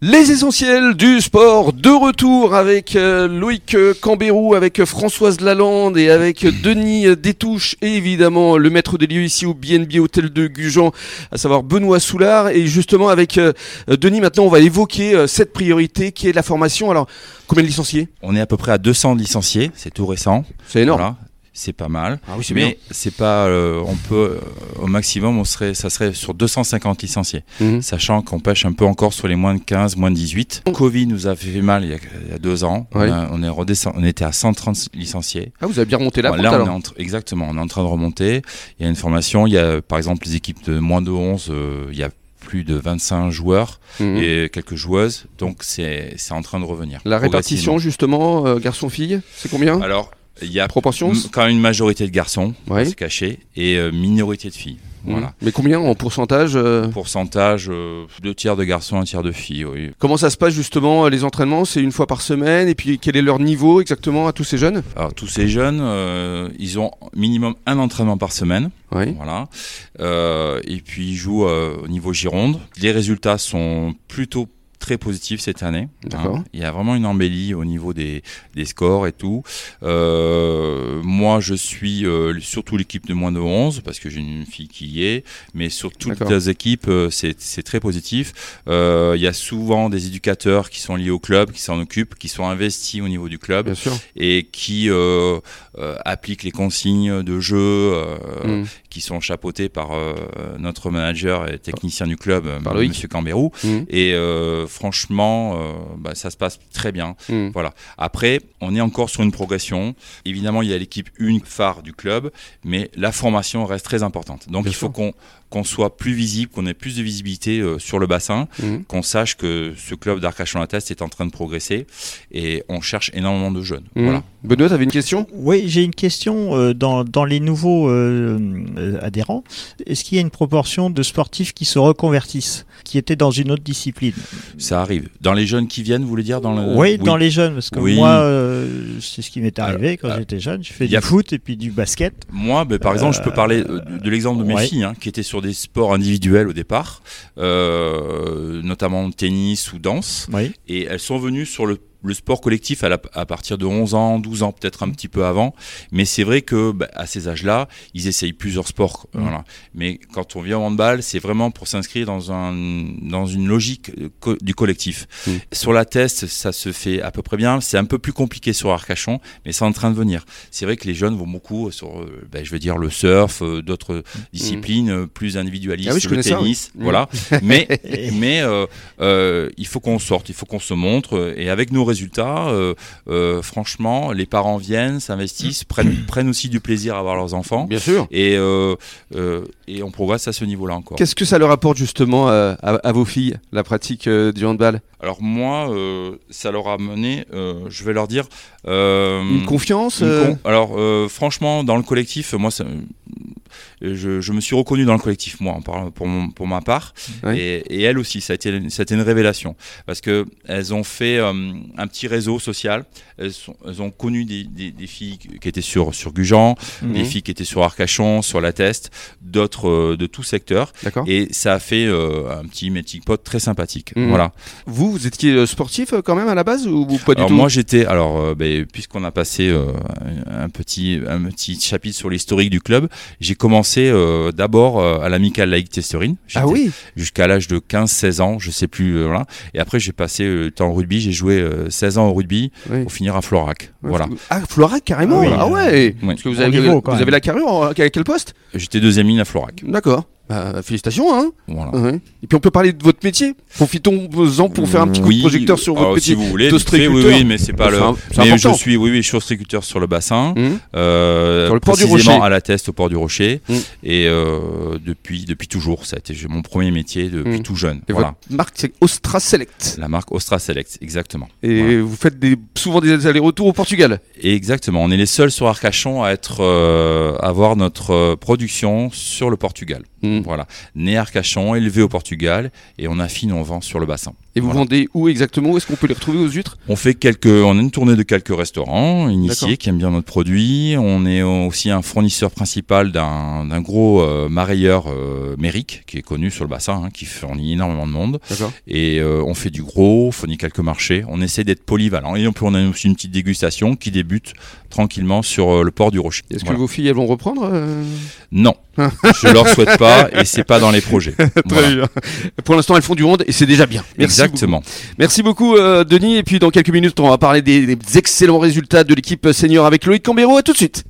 Les essentiels du sport de retour avec euh, Loïc euh, Cambérou, avec Françoise Lalande et avec Denis Détouche et évidemment le maître des lieux ici au BNB Hôtel de Gujan, à savoir Benoît Soulard. Et justement avec euh, Denis maintenant on va évoquer cette priorité qui est la formation. Alors combien de licenciés? On est à peu près à 200 licenciés, c'est tout récent. C'est énorme. Voilà, c'est pas mal. Ah oui, c'est bien. mais c'est pas, euh, on peut, euh, au maximum, on serait, ça serait sur 250 licenciés. Mhm. Sachant qu'on pêche un peu encore sur les moins de 15, moins de 18. Covid nous a fait mal il y a, il y a deux ans. Oui. On, a- on est redescend, on était à 130 licenciés. Ah vous avez bien remonté la Bon, là, on est en tr- exactement, on est en train de remonter. Il y a une formation. Il y a, par exemple, les équipes de moins de 11. euh, il y a plus de 25 joueurs Mhm. et quelques joueuses. Donc, c'est c'est en train de revenir. La répartition justement euh, garçon-fille c'est combien? Alors, il y a Proportion quand même une majorité de garçons, Ouais. se cacher, et euh, minorité de filles. Voilà. Mhm. Mais combien en pourcentage euh, Pourcentage, euh, deux tiers de garçons, un tiers de filles. Oui. Comment ça se passe justement euh, les entraînements? C'est une fois par semaine et puis quel est leur niveau exactement à tous ces jeunes? Alors, tous ces jeunes, euh, ils ont minimum un entraînement par semaine. Oui. Voilà. Et puis, ils jouent au niveau Gironde. Les résultats sont plutôt très positifs cette année. D'accord. Il y a vraiment une embellie au niveau des, des scores et tout. Euh, moi, je suis euh, surtout l'équipe de moins de 11 parce que j'ai une fille qui y est. Mais sur toutes les équipes, euh, c'est très positif. Euh, il y a souvent des éducateurs qui sont liés au club, qui s'en occupent, qui sont investis au niveau du club et qui appliquent les consignes de jeu Mhm. qui sont chapeautées par notre manager et technicien du club, Loïc. Monsieur Cambérou. Mhm. Et franchement, bah, ça se passe très bien. Mhm. Voilà. Après, on est encore sur une progression. Évidemment, il y a l'équipe une phare du club, mais la formation reste très importante. Donc, Bien il faut qu'on qu'on soit plus visible, qu'on ait plus de visibilité euh, sur le bassin, Mhm. qu'on sache que ce club d'Arcachon-la-Teste est en train de progresser et on cherche énormément de jeunes. Voilà. Benoît, t'avais une question? Oui, j'ai une question. euh, dans, dans les nouveaux euh, adhérents, est-ce qu'il y a une proportion de sportifs qui se reconvertissent, qui étaient dans une autre discipline? Ça arrive. Dans les jeunes qui viennent, vous voulez dire dans le... oui, dans les jeunes, parce que Oui. moi, euh, c'est ce qui m'est arrivé quand alors, j'étais jeune. Je fais il y a- du foot et puis du basket. Moi, ben, par exemple, je peux parler euh, de, l'exemple de mes ouais. filles, hein, qui étaient sur des sports individuels au départ, euh, notamment tennis ou danse, Oui. et elles sont venues sur le, le sport collectif à, la- à partir de 11 ans, 12 ans, peut-être un petit peu avant. Mais c'est vrai que ben, à ces âges-là, ils essayent plusieurs sports. Voilà. Mais quand on vient au handball, c'est vraiment pour s'inscrire dans, un, dans une logique euh, co- du collectif. Mhm. Sur la test, ça se fait à peu près bien. C'est un peu plus compliqué sur Arcachon, mais c'est en train de venir. C'est vrai que les jeunes vont beaucoup sur, euh, ben, je veux dire, le surf, euh, d'autres disciplines euh, plus individualistes, Ah oui, je le ça, tennis, oui. voilà. mais mais euh, euh, il faut qu'on sorte, il faut qu'on se montre. Et avec nos résultats, euh, euh, franchement, les parents viennent, s'investissent, prennent, prennent aussi du plaisir à voir leurs enfants. Bien sûr. Et, euh, et on progresse à ce niveau-là encore. Qu'est-ce que ça leur apporte justement à, à vos filles, la pratique du handball? Alors moi, ça leur a mené, euh, je vais leur dire... Une confiance une con- Alors franchement, dans le collectif, moi, ça- je, je me suis reconnu dans le collectif, moi, pour, mon- pour ma part. Oui. Et, et elles aussi, ça a, été, ça a été une révélation. Parce que elles ont fait euh, un petit réseau social. Elles, sont- elles ont connu des, des- des filles qui étaient sur, sur Gujan, des Mhm. filles qui étaient sur Arcachon, sur La Teste, d'autres euh, de tout secteur. Et ça a fait euh, un petit melting pot très sympathique. Mhm. Voilà. Vous, vous étiez sportif quand même à la base ou, ou pas du Alors tout moi j'étais alors ben, puisqu'on a passé un petit un petit chapitre sur l'historique du club, j'ai commencé euh, d'abord euh, à l'amicale laïque Testerine. Ah oui Jusqu'à l'âge de 15-16 ans, je sais plus euh, voilà. Et après j'ai passé euh, le temps au rugby, j'ai joué euh, 16 ans au rugby Oui. pour finir à Florac. Ouais, Voilà. Ah, Florac carrément Ah oui. Ah ouais Oui. Parce que vous avez, niveau, quand vous avez la carrure en- à quel poste? J'étais deuxième ligne à Florac. D'accord. Bah, félicitations, hein Voilà. Ouais. Et puis on peut parler de votre métier. Profitons-en pour faire un petit coup de projecteur sur votre alors, métier. Si vous voulez, fait, oui, oui, mais c'est pas le. Mais je suis, oui, oui, je suis ostréiculteur sur le bassin, Hum euh, Sur le port du Rocher. à la Teste, au port du Rocher, Mm. et euh, depuis depuis toujours, ça a été mon premier métier depuis Mm. tout jeune. Et voilà, votre marque, c'est Ostra Select. la marque Ostra Select, exactement. Et Voilà. vous faites des, souvent des allers-retours au Portugal. Et exactement, on est les seuls sur Arcachon à être euh, à avoir notre euh, production sur le Portugal. Voilà, né Arcachon, élevé au Portugal, et on affine, on vend sur le bassin. Et vous Voilà. vendez où exactement? Où est-ce qu'on peut les retrouver aux huîtres? On fait quelques, on a une tournée de quelques restaurants initiés qui aiment bien notre produit. On est aussi un fournisseur principal d'un gros euh, marailleur euh, Méric qui est connu sur le bassin, hein, qui fournit énormément de monde. Et euh, on fait du gros, on fournit quelques marchés. On essaie d'être polyvalent. Et puis on a aussi une petite dégustation qui débute tranquillement sur euh, le port du Rocher. Est-ce Voilà. que vos filles elles vont reprendre euh? Non, je leur souhaite pas et c'est pas dans les projets. Très Voilà. bien. Pour l'instant, elles font du monde et c'est déjà bien. Merci Exactement. Merci beaucoup, euh, Denis. Et puis, dans quelques minutes, on va parler des, des excellents résultats de l'équipe senior avec Loïc Cambero. À tout de suite.